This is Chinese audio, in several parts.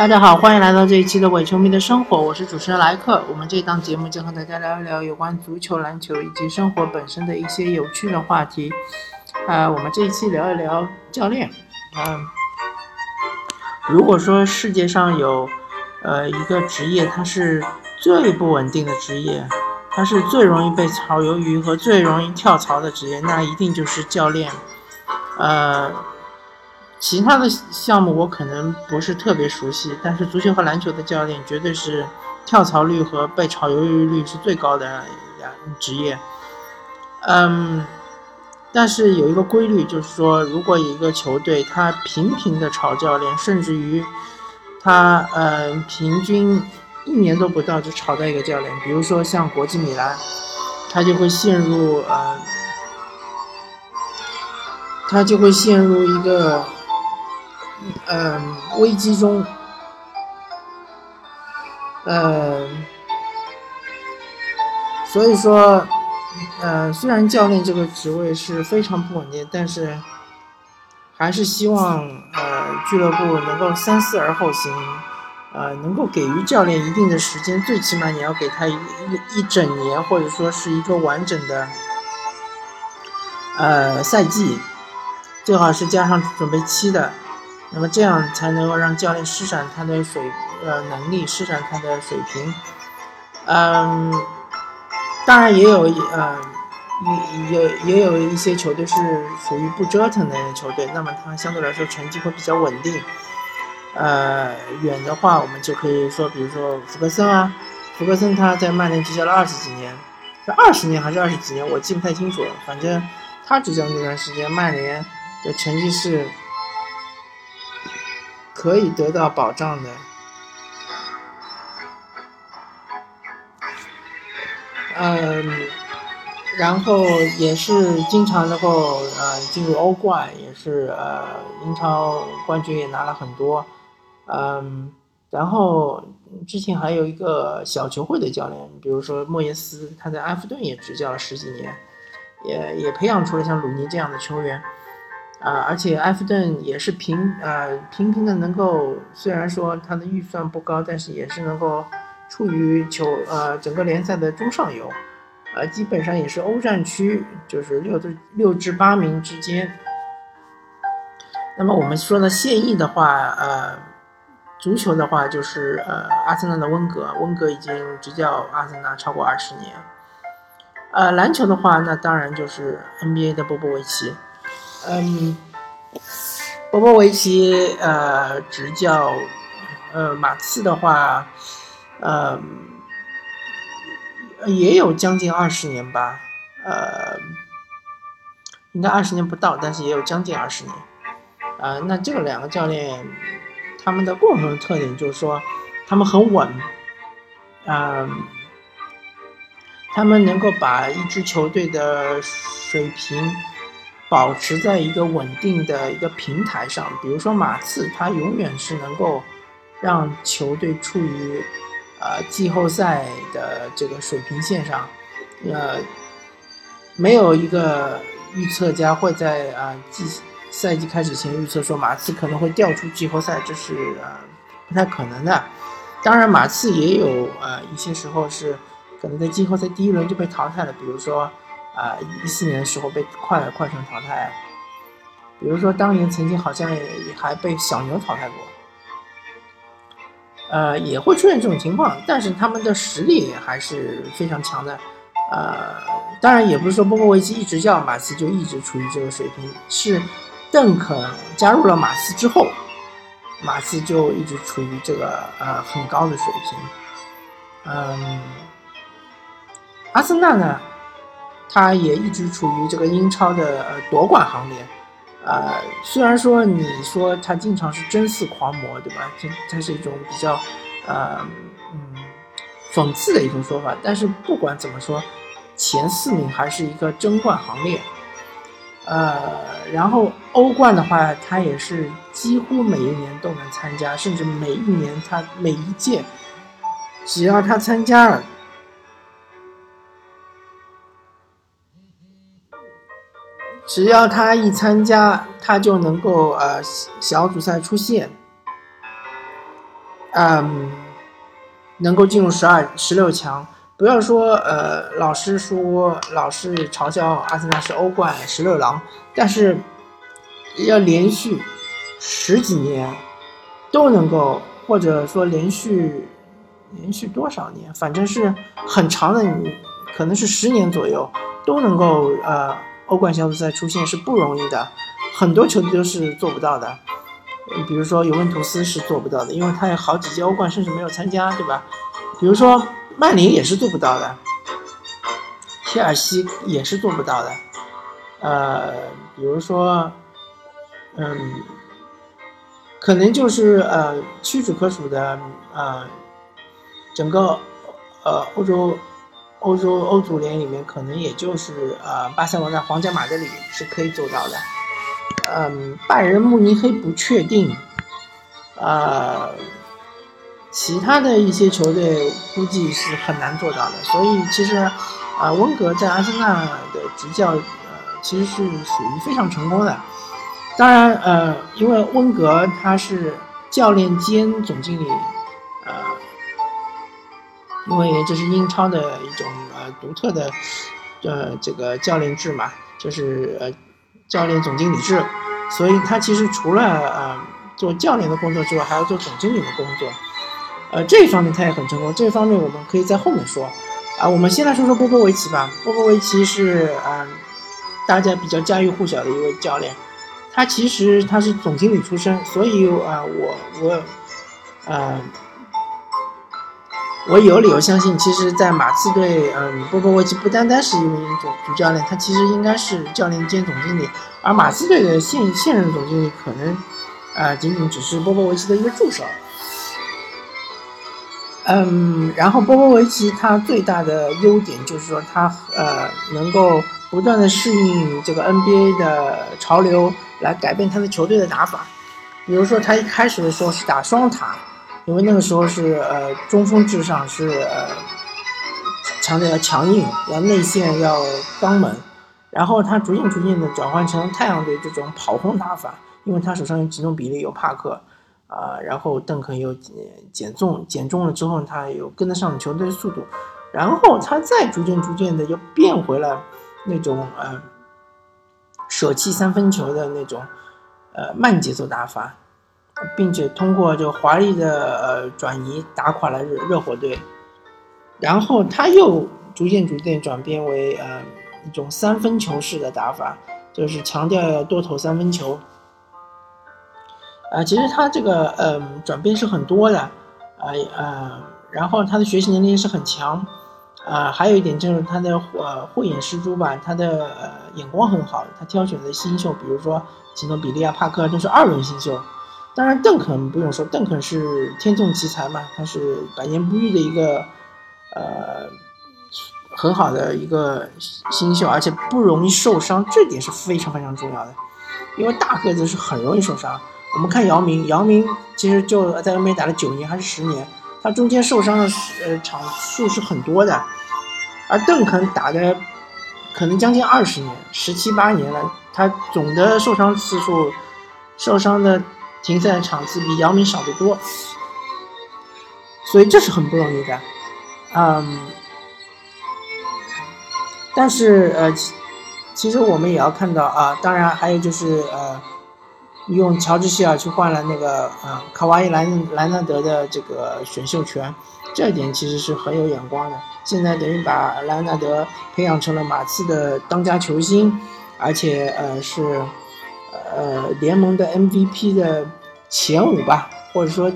大家好，欢迎来到这一期的伪球迷的生活，我是主持人莱克。我们这档节目将和大家聊一聊有关足球、篮球以及生活本身的一些有趣的话题。啊，我们这一期聊一聊教练。嗯，如果说世界上有呃一个职业，它是最不稳定的职业，它是最容易被炒鱿鱼和最容易跳槽的职业，那一定就是教练。呃。其他的项目我可能不是特别熟悉，但是足球和篮球的教练绝对是跳槽率和被炒鱿鱼率是最高的两职业。嗯，但是有一个规律，就是说，如果一个球队他频频的炒教练，甚至于他嗯平均一年都不到就炒到一个教练，比如说像国际米兰，他就会陷入呃，他就会陷入一个。嗯，危机中，嗯，所以说，呃，虽然教练这个职位是非常不稳定，但是还是希望呃俱乐部能够三思而后行，呃，能够给予教练一定的时间，最起码你要给他一一整年，或者说是一个完整的呃赛季，最好是加上准备期的。那么这样才能够让教练施展他的水呃能力，施展他的水平。嗯，当然也有呃也也也有一些球队是属于不折腾的球队，那么他相对来说成绩会比较稳定。呃，远的话我们就可以说，比如说福格森啊，福格森他在曼联执教了二十几年，是二十年还是二十几年，我记不太清楚了。反正他执教那段时间，曼联的成绩是。可以得到保障的，嗯，然后也是经常能够呃进入欧冠，也是呃英超冠军也拿了很多，嗯，然后之前还有一个小球会的教练，比如说莫耶斯，他在埃弗顿也执教了十几年，也也培养出了像鲁尼这样的球员。啊，而且埃弗顿也是频呃频频的能够，虽然说他的预算不高，但是也是能够处于球呃整个联赛的中上游，呃基本上也是欧战区，就是六至六至八名之间。那么我们说呢，现役的话，呃，足球的话就是呃阿森纳的温格，温格已经执教阿森纳超过二十年。呃，篮球的话，那当然就是 NBA 的波波维奇。嗯，波波维奇呃执教，呃马刺的话，呃也有将近二十年吧，呃应该二十年不到，但是也有将近二十年。啊，那这个两个教练，他们的共同特点就是说，他们很稳，嗯，他们能够把一支球队的水平。保持在一个稳定的一个平台上，比如说马刺，他永远是能够让球队处于呃季后赛的这个水平线上，呃，没有一个预测家会在啊季赛季开始前预测说马刺可能会掉出季后赛，这是呃不太可能的。当然，马刺也有呃一些时候是可能在季后赛第一轮就被淘汰了，比如说。啊，一四年的时候被快快船淘汰，比如说当年曾经好像也还被小牛淘汰过，呃，也会出现这种情况，但是他们的实力还是非常强的，呃，当然也不是说波波维奇一直叫马刺就一直处于这个水平，是邓肯加入了马刺之后，马刺就一直处于这个呃很高的水平，嗯，阿森纳呢？他也一直处于这个英超的呃夺冠行列，呃，虽然说你说他经常是争四狂魔，对吧？这这是一种比较，呃，嗯，讽刺的一种说法。但是不管怎么说，前四名还是一个争冠行列，呃，然后欧冠的话，他也是几乎每一年都能参加，甚至每一年他每一届，只要他参加了。只要他一参加，他就能够呃小组赛出线。嗯，能够进入十二、十六强。不要说呃，老师说老是嘲笑阿森纳是欧冠十六郎，但是要连续十几年都能够，或者说连续连续多少年，反正是很长的，可能是十年左右都能够呃欧冠小组赛出现是不容易的，很多球队都是做不到的。比如说尤文图斯是做不到的，因为他有好几届欧冠甚至没有参加，对吧？比如说。曼联也是做不到的，切尔西也是做不到的，呃，比如说，嗯，可能就是呃屈指可数的呃，整个呃欧洲欧洲欧足联里面，可能也就是呃巴塞罗那皇家马德里是可以做到的，嗯，拜仁慕尼黑不确定，呃。其他的一些球队估计是很难做到的，所以其实，啊，温格在阿森纳的执教，呃，其实是属于非常成功的。当然，呃，因为温格他是教练兼总经理，因为这是英超的一种呃独特的，呃，这个教练制嘛，就是呃教练总经理制，所以他其实除了呃做教练的工作之外，还要做总经理的工作。呃，这一方面他也很成功。这一方面我们可以在后面说。啊，我们先来说说波波维奇吧。波波维奇是嗯，大家比较家喻户晓的一位教练。他其实他是总经理出身，所以啊，我我，呃，我有理由相信，其实，在马刺队，嗯，波波维奇不单单是一名主主教练，他其实应该是教练兼总经理。而马刺队的现现任总经理可能，啊，仅仅只是波波维奇的一个助手。嗯，然后波波维奇他最大的优点就是说他呃能够不断的适应这个 NBA 的潮流，来改变他的球队的打法。比如说他一开始的时候是打双塔，因为那个时候是呃中锋至上，是呃强调要强硬，要内线要刚猛。然后他逐渐逐渐的转换成太阳队这种跑轰打法，因为他手上有集中比例，有帕克。啊，然后邓肯又减重减重了之后，他有跟得上球队的速度，然后他再逐渐逐渐的又变回了那种呃舍弃三分球的那种呃慢节奏打法，并且通过这个华丽的呃转移打垮了热热火队，然后他又逐渐逐渐转变为呃一种三分球式的打法，就是强调要多投三分球。啊，其实他这个嗯转变是很多的，啊呃，然后他的学习能力是很强，啊，还有一点就是他的呃慧眼识珠吧，他的呃眼光很好，他挑选的新秀，比如说吉诺比利亚、帕克都是二轮新秀，当然邓肯不用说，邓肯是天纵奇才嘛，他是百年不遇的一个呃很好的一个新秀，而且不容易受伤，这点是非常非常重要的，因为大个子是很容易受伤。我们看姚明，姚明其实就在 NBA 打了九年还是十年，他中间受伤的呃场数是很多的，而邓肯打的可能将近二十年，十七八年了，他总的受伤次数、受伤的停赛的场次比姚明少得多，所以这是很不容易的，嗯，但是呃，其实我们也要看到啊，当然还有就是呃。用乔治希尔去换了那个呃卡瓦伊莱莱纳德的这个选秀权，这一点其实是很有眼光的。现在等于把莱纳德培养成了马刺的当家球星，而且呃是呃联盟的 MVP 的前五吧，或者说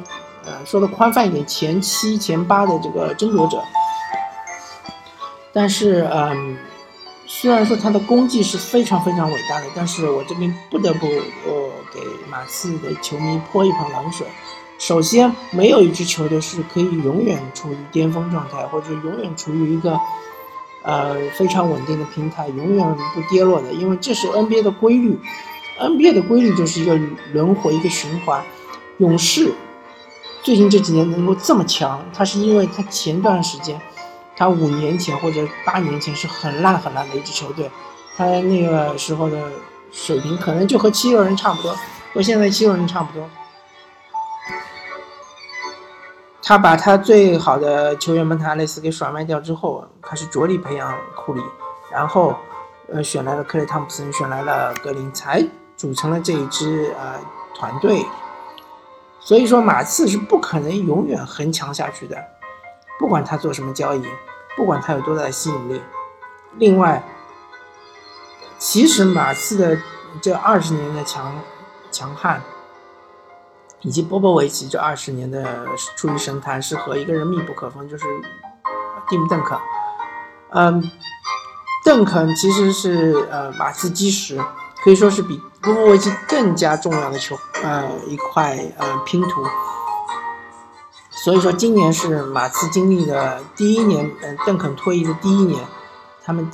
呃说的宽泛一点，前七前八的这个争夺者。但是嗯。虽然说他的功绩是非常非常伟大的，但是我这边不得不呃给马刺的球迷泼一盆冷水。首先，没有一支球队是可以永远处于巅峰状态，或者永远处于一个呃非常稳定的平台，永远不跌落的，因为这是 NBA 的规律。NBA 的规律就是一个轮回，一个循环。勇士最近这几年能够这么强，它是因为它前段时间。他五年前或者八年前是很烂很烂的一支球队，他那个时候的水平可能就和七六人差不多，和现在七六人差不多。他把他最好的球员蒙塔雷斯给甩卖掉之后，开始着力培养库里，然后，呃，选来了克雷汤普森，选来了格林，才组成了这一支呃团队。所以说，马刺是不可能永远横强下去的，不管他做什么交易，不管他有多大的吸引力。另外，其实马刺的这二十年的强强悍。以及波波维奇这二十年的出于神坛是和一个人密不可分，就是蒂姆·邓肯。嗯，邓肯其实是呃马刺基石，可以说是比波波维奇更加重要的球呃一块呃拼图。所以说今年是马刺经历的第一年，嗯，邓肯退役的第一年，他们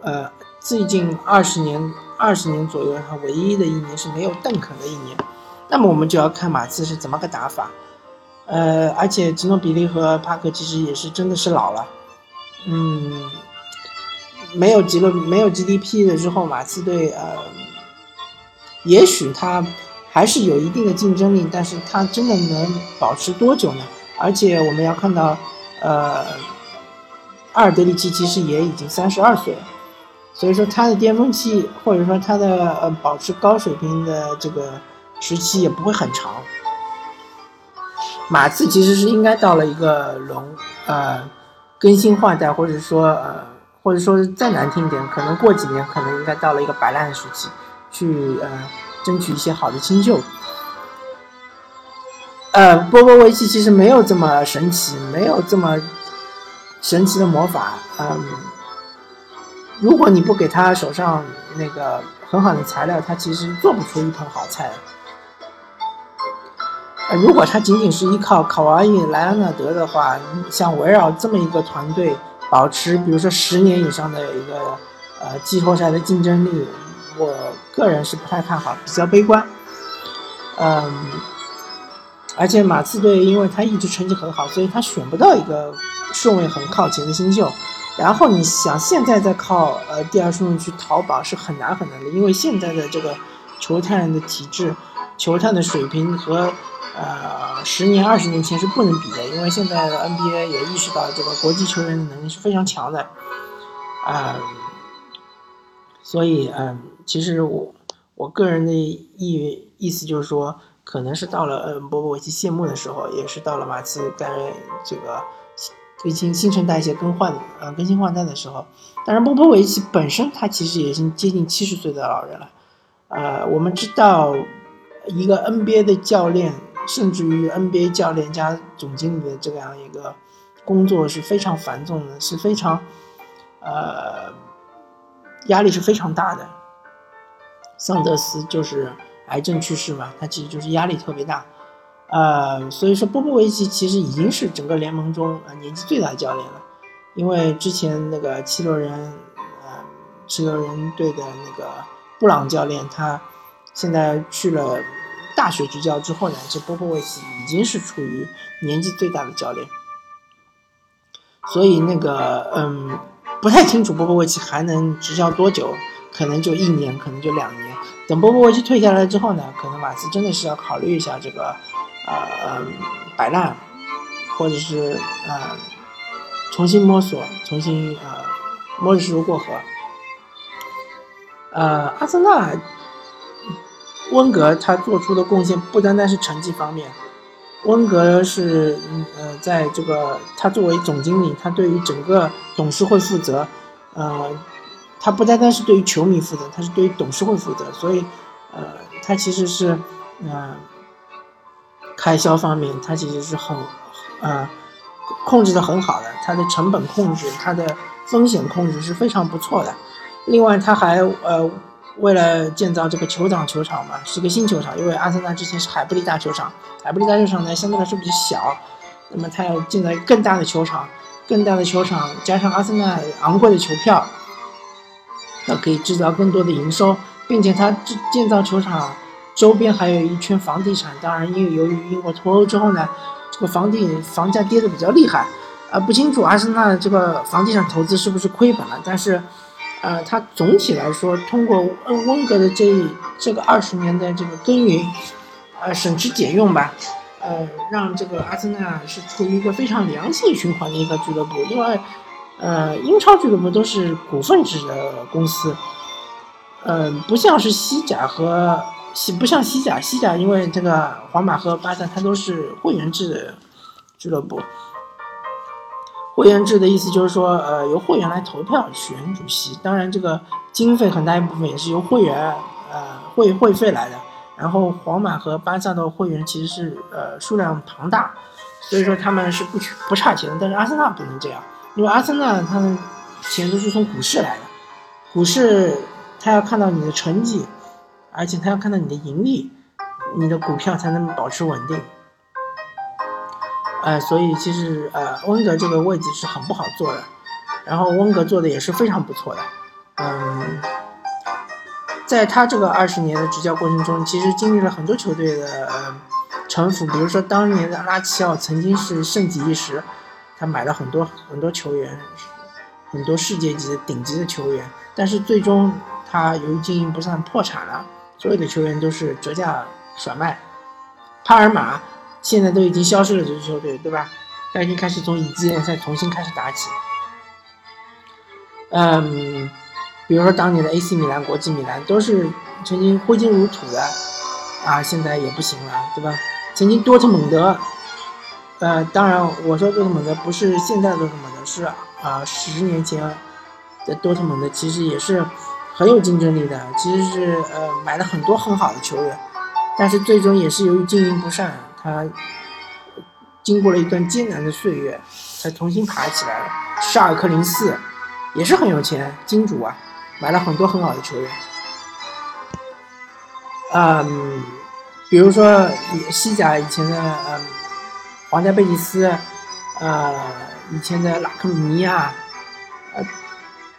呃最近二十年二十年左右，他唯一的一年是没有邓肯的一年。那么我们就要看马刺是怎么个打法，呃，而且吉诺比利和帕克其实也是真的是老了，嗯，没有吉诺没有 GDP 了之后，马刺队呃，也许他还是有一定的竞争力，但是他真的能保持多久呢？而且我们要看到，呃，阿尔德里奇其实也已经三十二岁了，所以说他的巅峰期或者说他的呃保持高水平的这个。时期也不会很长。马刺其实是应该到了一个龙呃更新换代，或者说呃或者说再难听一点，可能过几年可能应该到了一个摆烂的时期，去呃争取一些好的新秀。呃，波波维奇其实没有这么神奇，没有这么神奇的魔法。嗯，如果你不给他手上那个很好的材料，他其实做不出一盆好菜。呃如果他仅仅是依靠卡瓦伊、莱昂纳德的话，想围绕这么一个团队保持，比如说十年以上的一个呃季后赛的竞争力，我个人是不太看好，比较悲观。嗯，而且马刺队因为他一直成绩很好，所以他选不到一个顺位很靠前的新秀。然后你想现在再靠呃第二顺位去淘宝是很难很难的，因为现在的这个球探的体制、球探的水平和。呃，十年、二十年前是不能比的，因为现在的 NBA 也意识到这个国际球员的能力是非常强的，啊，所以嗯，其实我我个人的意意思就是说，可能是到了嗯波波维奇谢幕的时候，也是到了马刺该这个更新新陈代谢更换呃更新换代的时候。但是，波波维奇本身他其实已经接近七十岁的老人了，呃，我们知道一个 NBA 的教练。甚至于 NBA 教练加总经理的这样一个工作是非常繁重的，是非常，呃，压力是非常大的。桑德斯就是癌症去世嘛，他其实就是压力特别大，呃，所以说波波维奇其实已经是整个联盟中呃年纪最大的教练了，因为之前那个七六人，呃，七六人队的那个布朗教练，他现在去了。大学执教之后呢，这波波维奇已经是处于年纪最大的教练，所以那个嗯，不太清楚波波维奇还能执教多久，可能就一年，可能就两年。等波波维奇退下来之后呢，可能马刺真的是要考虑一下这个，呃，摆烂，或者是呃，重新摸索，重新呃，摸着石头过河。呃，阿森纳。温格他做出的贡献不单单是成绩方面，温格是呃，在这个他作为总经理，他对于整个董事会负责，呃，他不单单是对于球迷负责，他是对于董事会负责，所以呃，他其实是呃，开销方面他其实是很呃控制的很好的，他的成本控制，他的风险控制是非常不错的，另外他还呃。为了建造这个酋长球场嘛，是个新球场，因为阿森纳之前是海布利大球场，海布利大球场呢相对来说比较小，那么他要建造更大的球场，更大的球场加上阿森纳昂贵的球票，那可以制造更多的营收，并且他建造球场周边还有一圈房地产，当然因为由于英国脱欧之后呢，这个房地房价跌得比较厉害，啊不清楚阿森纳这个房地产投资是不是亏本了，但是。呃，他总体来说，通过温温格的这这个二十年的这个耕耘，呃，省吃俭用吧，呃，让这个阿森纳是处于一个非常良性循环的一个俱乐部，因为，呃，英超俱乐部都是股份制的公司，呃，不像是西甲和西，不像西甲，西甲因为这个皇马和巴萨它都是会员制的俱乐部，会员制的意思就是说，呃，由会员来投票选主席，当然这个经费很大一部分也是由会员，呃，会会费来的。然后皇马和巴萨的会员其实是呃数量庞大，所以说他们是不不差钱的。但是阿森纳不能这样，因为阿森纳他们钱都是从股市来的，股市他要看到你的成绩，而且他要看到你的盈利，你的股票才能保持稳定。呃，所以其实呃温格这个位置是很不好做的，然后温格做的也是非常不错的，嗯。在他这个二十年的执教过程中，其实经历了很多球队的呃沉浮。比如说，当年的拉齐奥曾经是盛极一时，他买了很多很多球员，很多世界级的顶级的球员。但是最终他由于经营不善破产了，所有的球员都是折价甩卖。帕尔马现在都已经消失了，这支球队对吧？他已经开始从乙级联赛重新开始打起。嗯。比如说当年的 AC 米兰、国际米兰都是曾经挥金如土的，啊，现在也不行了，对吧？曾经多特蒙德，呃，当然我说多特蒙德不是现在的多特蒙德，是啊，十年前的多特蒙德其实也是很有竞争力的，其实是呃买了很多很好的球员，但是最终也是由于经营不善，他经过了一段艰难的岁月才重新爬起来了。沙尔克零四也是很有钱，金主啊。买了很多很好的球员，嗯，比如说西甲以前的嗯，皇家贝蒂斯，呃，以前的拉克鲁尼亚，呃，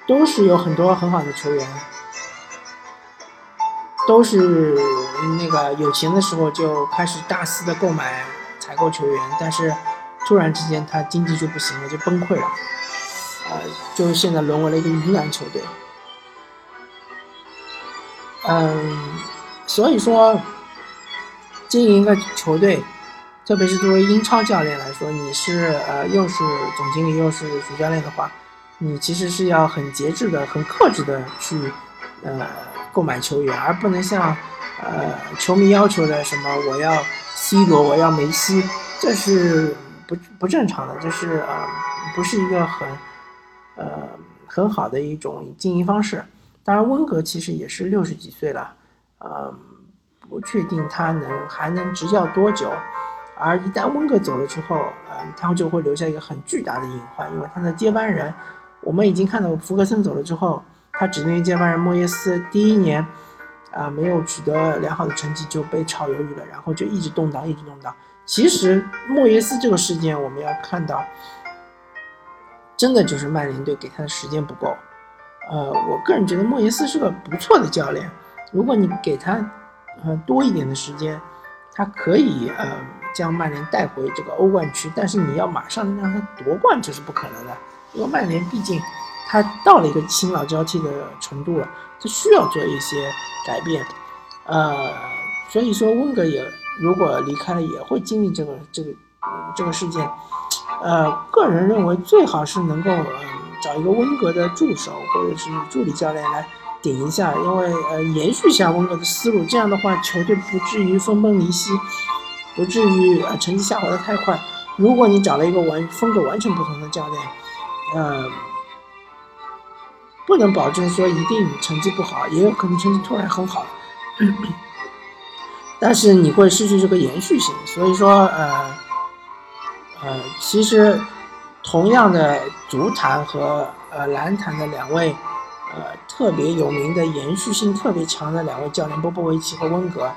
都是有很多很好的球员，都是那个有钱的时候就开始大肆的购买采购球员，但是突然之间他经济就不行了，就崩溃了，呃，就现在沦为了一个鱼腩球队。嗯，所以说，经营一个球队，特别是作为英超教练来说，你是呃又是总经理又是主教练的话，你其实是要很节制的、很克制的去呃购买球员，而不能像呃球迷要求的什么我要 C 罗，我要梅西，这是不不正常的，这是呃不是一个很呃很好的一种经营方式。当然，温格其实也是六十几岁了，呃，不确定他能还能执教多久。而一旦温格走了之后，呃，他就会留下一个很巨大的隐患，因为他的接班人，我们已经看到福格森走了之后，他指定接班人莫耶斯第一年，啊，没有取得良好的成绩就被炒鱿鱼了，然后就一直动荡，一直动荡。其实莫耶斯这个事件，我们要看到，真的就是曼联队给他的时间不够。呃，我个人觉得莫耶斯是个不错的教练，如果你给他呃多一点的时间，他可以呃将曼联带回这个欧冠区。但是你要马上让他夺冠，这是不可能的，因为曼联毕竟他到了一个新老交替的程度了，他需要做一些改变。呃，所以说温格也如果离开了，也会经历这个这个这个事件。呃，个人认为最好是能够。找一个温格的助手或者是助理教练来顶一下，因为呃延续一下温格的思路，这样的话球队不至于分崩离析，不至于呃成绩下滑的太快。如果你找了一个完风格完全不同的教练，呃，不能保证说一定成绩不好，也有可能成绩突然很好，但是你会失去这个延续性。所以说呃呃，其实。同样的足坛和呃篮坛的两位，呃特别有名的延续性特别强的两位教练波波维奇和温格，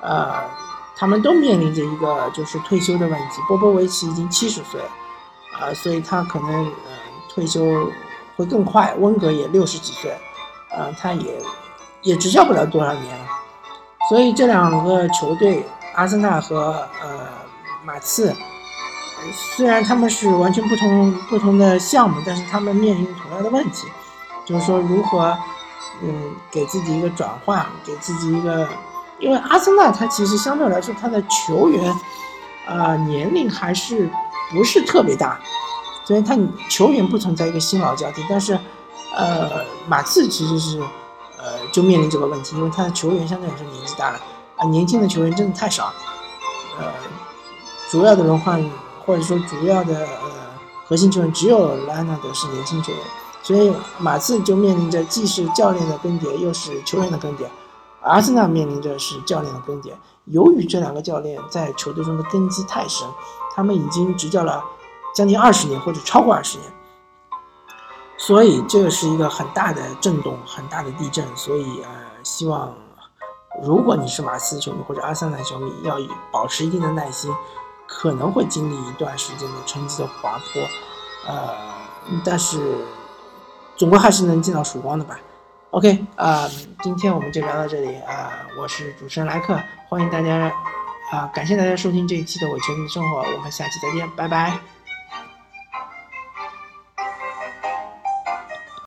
呃，他们都面临着一个就是退休的问题。波波维奇已经七十岁了，啊，所以他可能呃退休会更快。温格也六十几岁，啊，他也也执教不了多少年了。所以这两个球队，阿森纳和呃马刺。虽然他们是完全不同不同的项目，但是他们面临同样的问题，就是说如何，嗯，给自己一个转换，给自己一个，因为阿森纳他其实相对来说他的球员，呃，年龄还是不是特别大。虽然他球员不存在一个新老交替，但是，呃，马刺其实是，呃，就面临这个问题，因为他的球员相对来说年纪大了，啊，年轻的球员真的太少，呃，主要的轮换或者说主要的呃核心球员只有莱昂纳德是年轻球员，所以马刺就面临着既是教练的更迭，又是球员的更迭，阿森纳面临着是教练的更迭。由于这两个教练在球队中的根基太深，他们已经执教了。将近二十年或者超过二十年，所以这是一个很大的震动，很大的地震。所以呃，希望如果你是马刺球迷或者阿森纳球迷，要保持一定的耐心，可能会经历一段时间的成绩的滑坡，呃，但是总归还是能见到曙光的吧。OK，啊，今天我们就聊到这里啊，我是主持人莱克，欢迎大家啊，感谢大家收听这一期的《我球迷生活》，我们下期再见，拜拜。